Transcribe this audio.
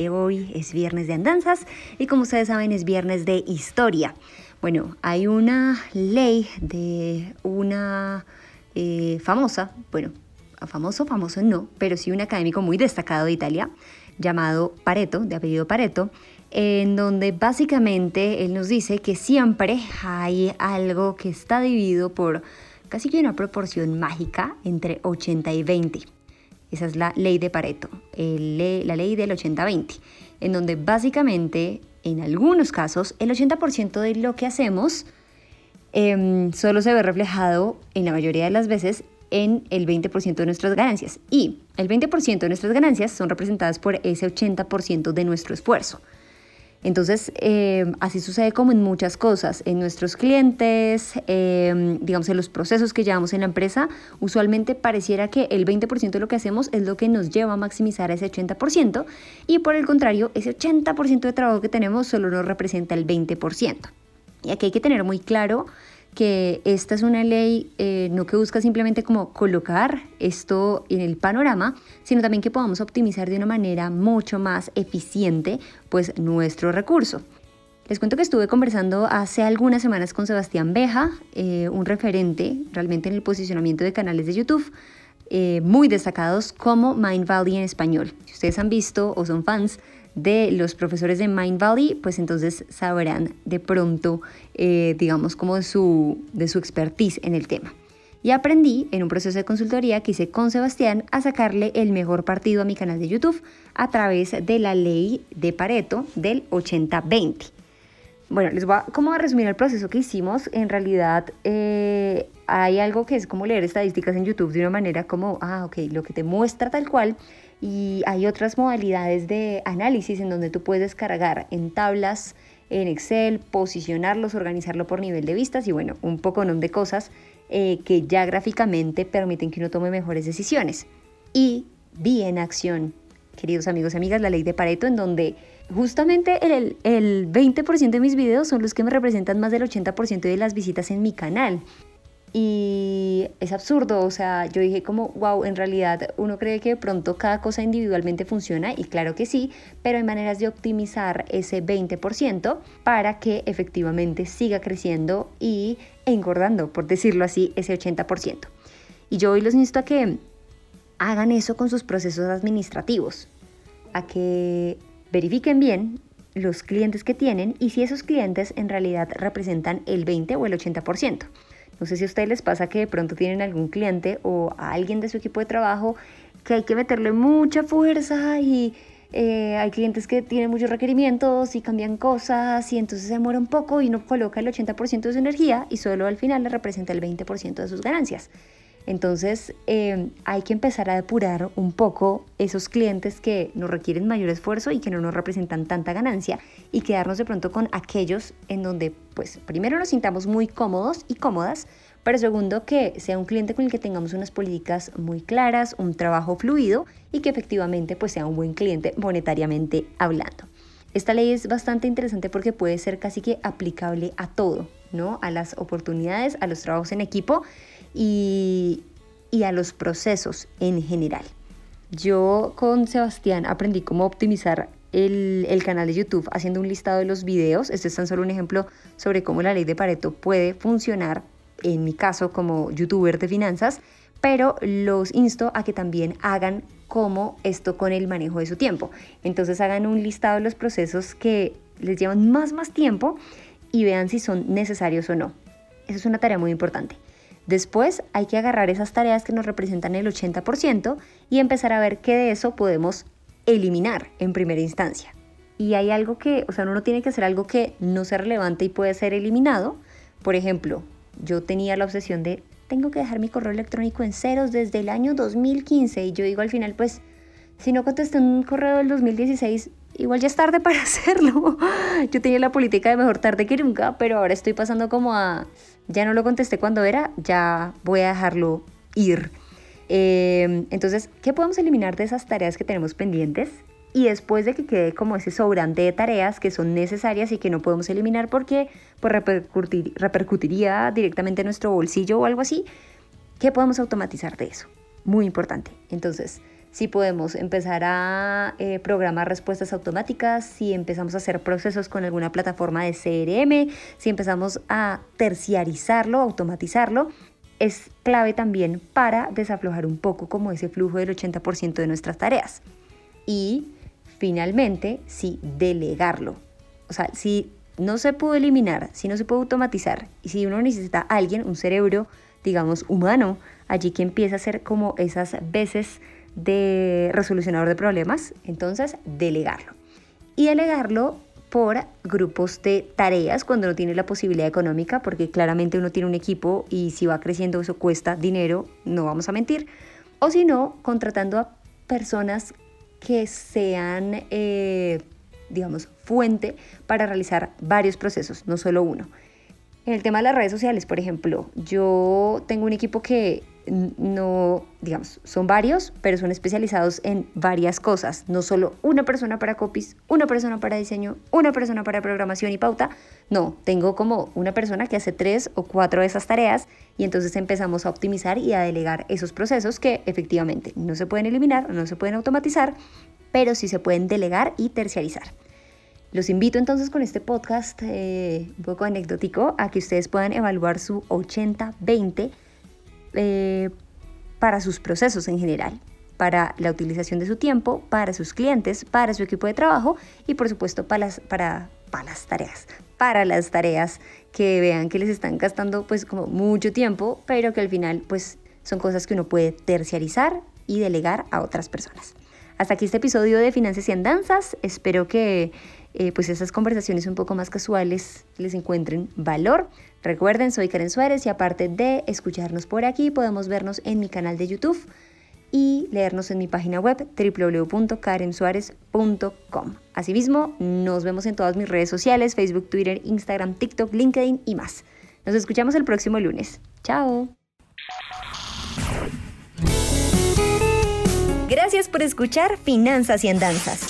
Eh, hoy es viernes de andanzas y como ustedes saben es viernes de historia. Bueno, hay una ley de una eh, famosa, bueno, famoso, famoso no, pero sí un académico muy destacado de Italia, llamado Pareto, de apellido Pareto, en donde básicamente él nos dice que siempre hay algo que está dividido por casi que una proporción mágica entre 80 y 20. Esa es la ley de Pareto, la ley del 80-20, en donde básicamente, en algunos casos, el 80% de lo que hacemos em, solo se ve reflejado, en la mayoría de las veces, en el 20% de nuestras ganancias. Y el 20% de nuestras ganancias son representadas por ese 80% de nuestro esfuerzo. Entonces, eh, así sucede como en muchas cosas. En nuestros clientes, eh, digamos, en los procesos que llevamos en la empresa, usualmente pareciera que el 20% de lo que hacemos es lo que nos lleva a maximizar ese 80% y por el contrario, ese 80% de trabajo que tenemos solo nos representa el 20%. Y aquí hay que tener muy claro que esta es una ley eh, no que busca simplemente como colocar esto en el panorama, sino también que podamos optimizar de una manera mucho más eficiente pues nuestro recurso. Les cuento que estuve conversando hace algunas semanas con Sebastián Beja, eh, un referente realmente en el posicionamiento de canales de YouTube, eh, muy destacados como Mind Valley en español. Si ustedes han visto o son fans de los profesores de Mind Valley, pues entonces sabrán de pronto, eh, digamos, como de su, de su expertise en el tema. Y aprendí en un proceso de consultoría que hice con Sebastián a sacarle el mejor partido a mi canal de YouTube a través de la ley de Pareto del 80-20. Bueno, les voy a, como a resumir el proceso que hicimos. En realidad eh, hay algo que es como leer estadísticas en YouTube de una manera como, ah, ok, lo que te muestra tal cual y hay otras modalidades de análisis en donde tú puedes cargar en tablas en Excel, posicionarlos, organizarlo por nivel de vistas y bueno, un poco de cosas eh, que ya gráficamente permiten que uno tome mejores decisiones. Y vi en acción, queridos amigos y amigas, la ley de Pareto en donde justamente el, el 20% de mis videos son los que me representan más del 80% de las visitas en mi canal. Y es absurdo, o sea, yo dije como, wow, en realidad uno cree que de pronto cada cosa individualmente funciona y claro que sí, pero hay maneras de optimizar ese 20% para que efectivamente siga creciendo y engordando, por decirlo así, ese 80%. Y yo hoy los insto a que hagan eso con sus procesos administrativos, a que verifiquen bien los clientes que tienen y si esos clientes en realidad representan el 20 o el 80%. No sé si a ustedes les pasa que de pronto tienen algún cliente o a alguien de su equipo de trabajo que hay que meterle mucha fuerza y eh, hay clientes que tienen muchos requerimientos y cambian cosas y entonces se demora un poco y no coloca el 80% de su energía y solo al final le representa el 20% de sus ganancias. Entonces eh, hay que empezar a depurar un poco esos clientes que nos requieren mayor esfuerzo y que no nos representan tanta ganancia y quedarnos de pronto con aquellos en donde pues primero nos sintamos muy cómodos y cómodas, pero segundo que sea un cliente con el que tengamos unas políticas muy claras, un trabajo fluido y que efectivamente pues sea un buen cliente monetariamente hablando. Esta ley es bastante interesante porque puede ser casi que aplicable a todo, ¿no? A las oportunidades, a los trabajos en equipo y, a los procesos en general. Yo con Sebastián aprendí cómo optimizar el, el, canal de YouTube haciendo un listado de los videos. Este es tan solo un ejemplo sobre cómo la ley de Pareto puede funcionar, en mi caso como youtuber de finanzas, pero los insto a que también hagan como esto con el manejo de su tiempo. Entonces hagan un listado de los procesos que les llevan más más tiempo y vean si son necesarios o no. Esa es una tarea muy importante. Después hay que agarrar esas tareas que nos representan el 80% y empezar a ver qué de eso podemos eliminar en primera instancia. Y hay algo que, o sea, uno tiene que hacer algo que no sea relevante y puede ser eliminado. Por ejemplo, yo tenía la obsesión de tengo que dejar mi correo electrónico en ceros desde el año 2015 y yo digo al final, pues, si no contesté un correo del 2016, igual ya es tarde para hacerlo. Yo tenía la política de mejor tarde que nunca, pero ahora estoy pasando como a, ya no lo contesté cuando era, ya voy a dejarlo ir. Em, entonces, ¿qué podemos eliminar de esas tareas que tenemos pendientes? Y después de que quede como ese sobrante de tareas que son necesarias y que no podemos eliminar porque pues, repercutiría directamente en nuestro bolsillo o algo así, ¿qué podemos automatizar de eso? Muy importante. Entonces, si podemos empezar a eh, programar respuestas automáticas, si empezamos a hacer procesos con alguna plataforma de CRM, si empezamos a terciarizarlo, automatizarlo, es clave también para desaflojar un poco como ese flujo del 80% de nuestras tareas. Y finalmente, si delegarlo. O sea, si no se puede eliminar, si no se puede automatizar y si uno necesita a alguien, un cerebro, digamos, humano, allí que empieza a hacer como esas veces de resolucionador de problemas, entonces delegarlo. Y delegarlo por grupos de tareas cuando no tiene la posibilidad económica, porque claramente uno tiene un equipo y si va creciendo eso cuesta dinero, no vamos a mentir. O si no, contratando a personas que sean, eh, digamos, fuente para realizar varios procesos, no solo uno. En el tema de las redes sociales, por ejemplo, yo tengo un equipo que no, digamos, son varios, pero son especializados en varias cosas. No solo una persona para copies, una persona para diseño, una persona para programación y pauta. No, tengo como una persona que hace tres o cuatro de esas tareas y entonces empezamos a optimizar y a delegar esos procesos que efectivamente no se pueden eliminar, no se pueden automatizar, pero sí se pueden delegar y terciarizar. Los invito entonces con este podcast eh, un poco anecdótico a que ustedes puedan evaluar su 80-20 eh, para sus procesos en general, para la utilización de su tiempo, para sus clientes, para su equipo de trabajo y por supuesto para las, para, para las tareas, para las tareas que vean que les están gastando pues como mucho tiempo, pero que al final pues son cosas que uno puede terciarizar y delegar a otras personas. Hasta aquí este episodio de Finanzas y Andanzas. Espero que eh, pues esas conversaciones un poco más casuales les encuentren valor. Recuerden, soy Karen Suárez y aparte de escucharnos por aquí, podemos vernos en mi canal de YouTube y leernos en mi página web www.karensuarez.com. Asimismo, nos vemos en todas mis redes sociales, Facebook, Twitter, Instagram, TikTok, LinkedIn y más. Nos escuchamos el próximo lunes. Chao. Gracias por escuchar Finanzas y Andanzas.